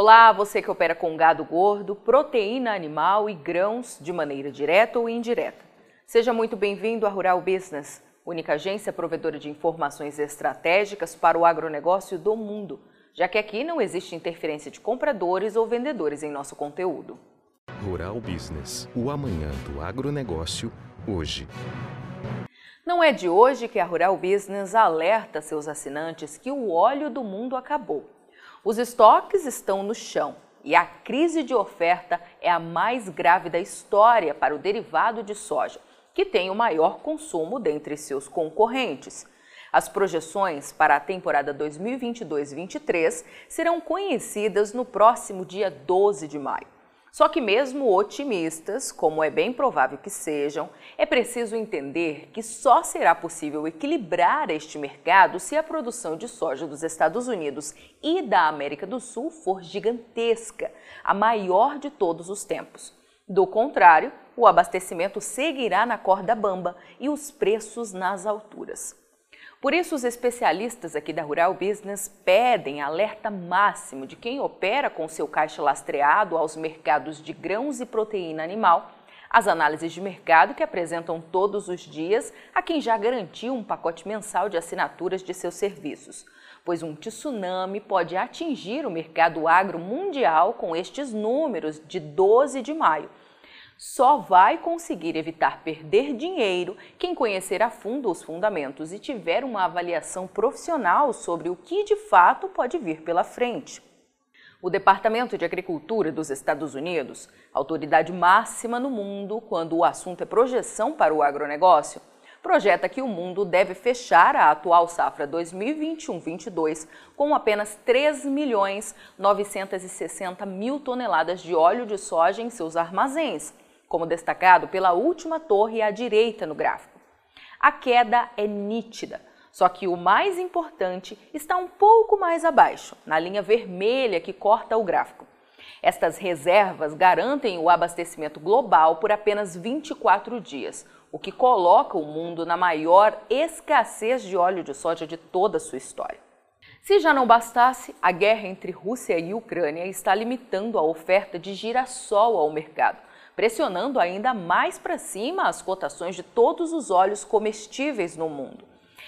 Olá, você que opera com gado gordo, proteína animal e grãos de maneira direta ou indireta. Seja muito bem-vindo à Rural Business, única agência provedora de informações estratégicas para o agronegócio do mundo, já que aqui não existe interferência de compradores ou vendedores em nosso conteúdo. Rural Business, o amanhã do agronegócio, hoje. Não é de hoje que a Rural Business alerta seus assinantes que o óleo do mundo acabou. Os estoques estão no chão e a crise de oferta é a mais grave da história para o derivado de soja, que tem o maior consumo dentre seus concorrentes. As projeções para a temporada 2022-23 serão conhecidas no próximo dia 12 de maio. Só que, mesmo otimistas, como é bem provável que sejam, é preciso entender que só será possível equilibrar este mercado se a produção de soja dos Estados Unidos e da América do Sul for gigantesca, a maior de todos os tempos. Do contrário, o abastecimento seguirá na corda bamba e os preços nas alturas. Por isso, os especialistas aqui da Rural Business pedem alerta máximo de quem opera com seu caixa lastreado aos mercados de grãos e proteína animal, as análises de mercado que apresentam todos os dias a quem já garantiu um pacote mensal de assinaturas de seus serviços, pois um tsunami pode atingir o mercado agro mundial com estes números de 12 de maio só vai conseguir evitar perder dinheiro quem conhecer a fundo os fundamentos e tiver uma avaliação profissional sobre o que de fato pode vir pela frente. O Departamento de Agricultura dos Estados Unidos, autoridade máxima no mundo quando o assunto é projeção para o agronegócio, projeta que o mundo deve fechar a atual safra 2021-22 com apenas 3 milhões 960 mil toneladas de óleo de soja em seus armazéns, como destacado pela última torre à direita no gráfico. A queda é nítida, só que o mais importante está um pouco mais abaixo, na linha vermelha que corta o gráfico. Estas reservas garantem o abastecimento global por apenas 24 dias, o que coloca o mundo na maior escassez de óleo de soja de toda a sua história. Se já não bastasse, a guerra entre Rússia e Ucrânia está limitando a oferta de girassol ao mercado, pressionando ainda mais para cima as cotações de todos os óleos comestíveis no mundo.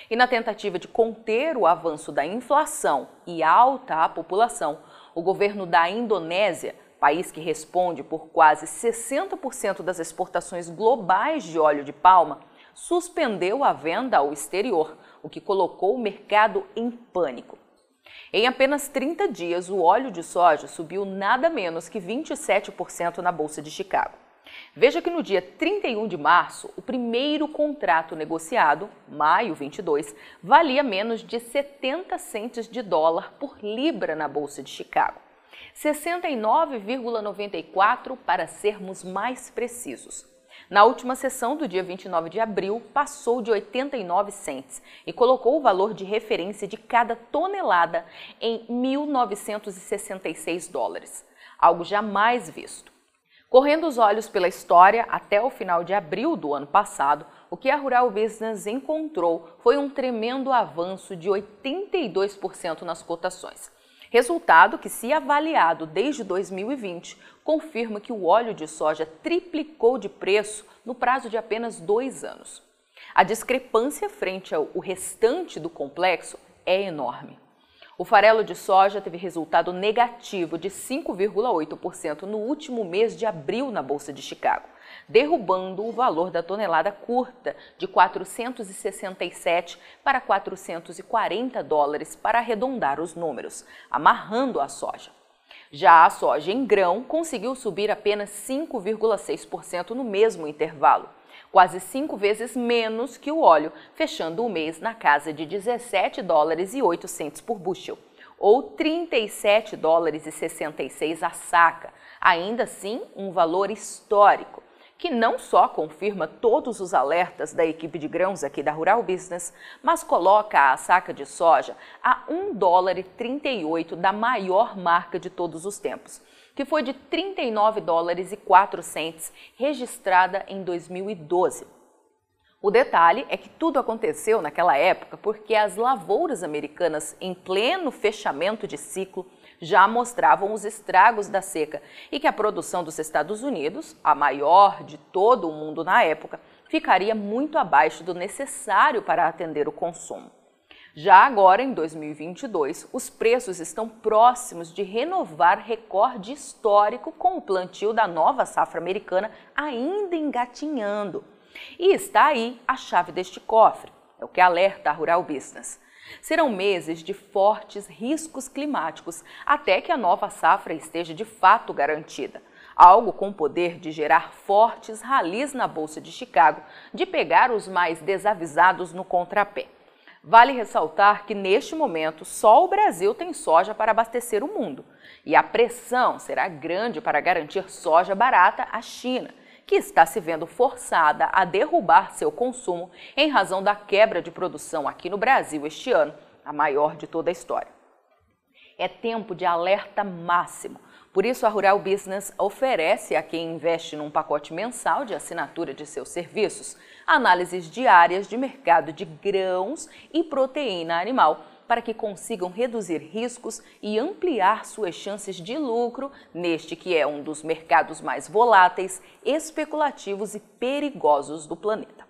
E na tentativa de conter o avanço da inflação e alta a população, o governo da Indonésia, país que responde por quase 60% das exportações globais de óleo de palma, suspendeu a venda ao exterior, o que colocou o mercado em pânico. Em apenas 30 dias, o óleo de soja subiu nada menos que 27% na Bolsa de Chicago. Veja que no dia 31 de março, o primeiro contrato negociado, maio 22, valia menos de 70 centes de dólar por libra na Bolsa de Chicago. 69,94 para sermos mais precisos. Na última sessão do dia 29 de abril, passou de 89 cents e colocou o valor de referência de cada tonelada em 1.966 dólares, algo jamais visto. Correndo os olhos pela história, até o final de abril do ano passado, o que a Rural Business encontrou foi um tremendo avanço de 82% nas cotações. Resultado que, se avaliado desde 2020, confirma que o óleo de soja triplicou de preço no prazo de apenas dois anos. A discrepância frente ao restante do complexo é enorme. O farelo de soja teve resultado negativo de 5,8% no último mês de abril na Bolsa de Chicago, derrubando o valor da tonelada curta de 467 para 440 dólares para arredondar os números, amarrando a soja. Já a soja em grão conseguiu subir apenas 5,6% no mesmo intervalo, quase cinco vezes menos que o óleo, fechando o mês na casa de 17 dólares e 8 centos por bushel, ou 37 dólares e 66 a saca, ainda assim um valor histórico que não só confirma todos os alertas da equipe de grãos aqui da Rural Business, mas coloca a saca de soja a 1 dólar e 38 da maior marca de todos os tempos, que foi de 39 dólares e 4 centes, registrada em 2012. O detalhe é que tudo aconteceu naquela época porque as lavouras americanas, em pleno fechamento de ciclo, já mostravam os estragos da seca e que a produção dos Estados Unidos, a maior de todo o mundo na época, ficaria muito abaixo do necessário para atender o consumo. Já agora, em 2022, os preços estão próximos de renovar recorde histórico com o plantio da nova safra americana ainda engatinhando. E está aí a chave deste cofre, é o que alerta a Rural Business. Serão meses de fortes riscos climáticos até que a nova safra esteja de fato garantida. Algo com o poder de gerar fortes ralis na Bolsa de Chicago, de pegar os mais desavisados no contrapé. Vale ressaltar que neste momento só o Brasil tem soja para abastecer o mundo. E a pressão será grande para garantir soja barata à China que está se vendo forçada a derrubar seu consumo em razão da quebra de produção aqui no Brasil este ano, a maior de toda a história. É tempo de alerta máximo. Por isso, a Rural Business oferece a quem investe num pacote mensal de assinatura de seus serviços análises diárias de mercado de grãos e proteína animal para que consigam reduzir riscos e ampliar suas chances de lucro neste que é um dos mercados mais voláteis, especulativos e perigosos do planeta.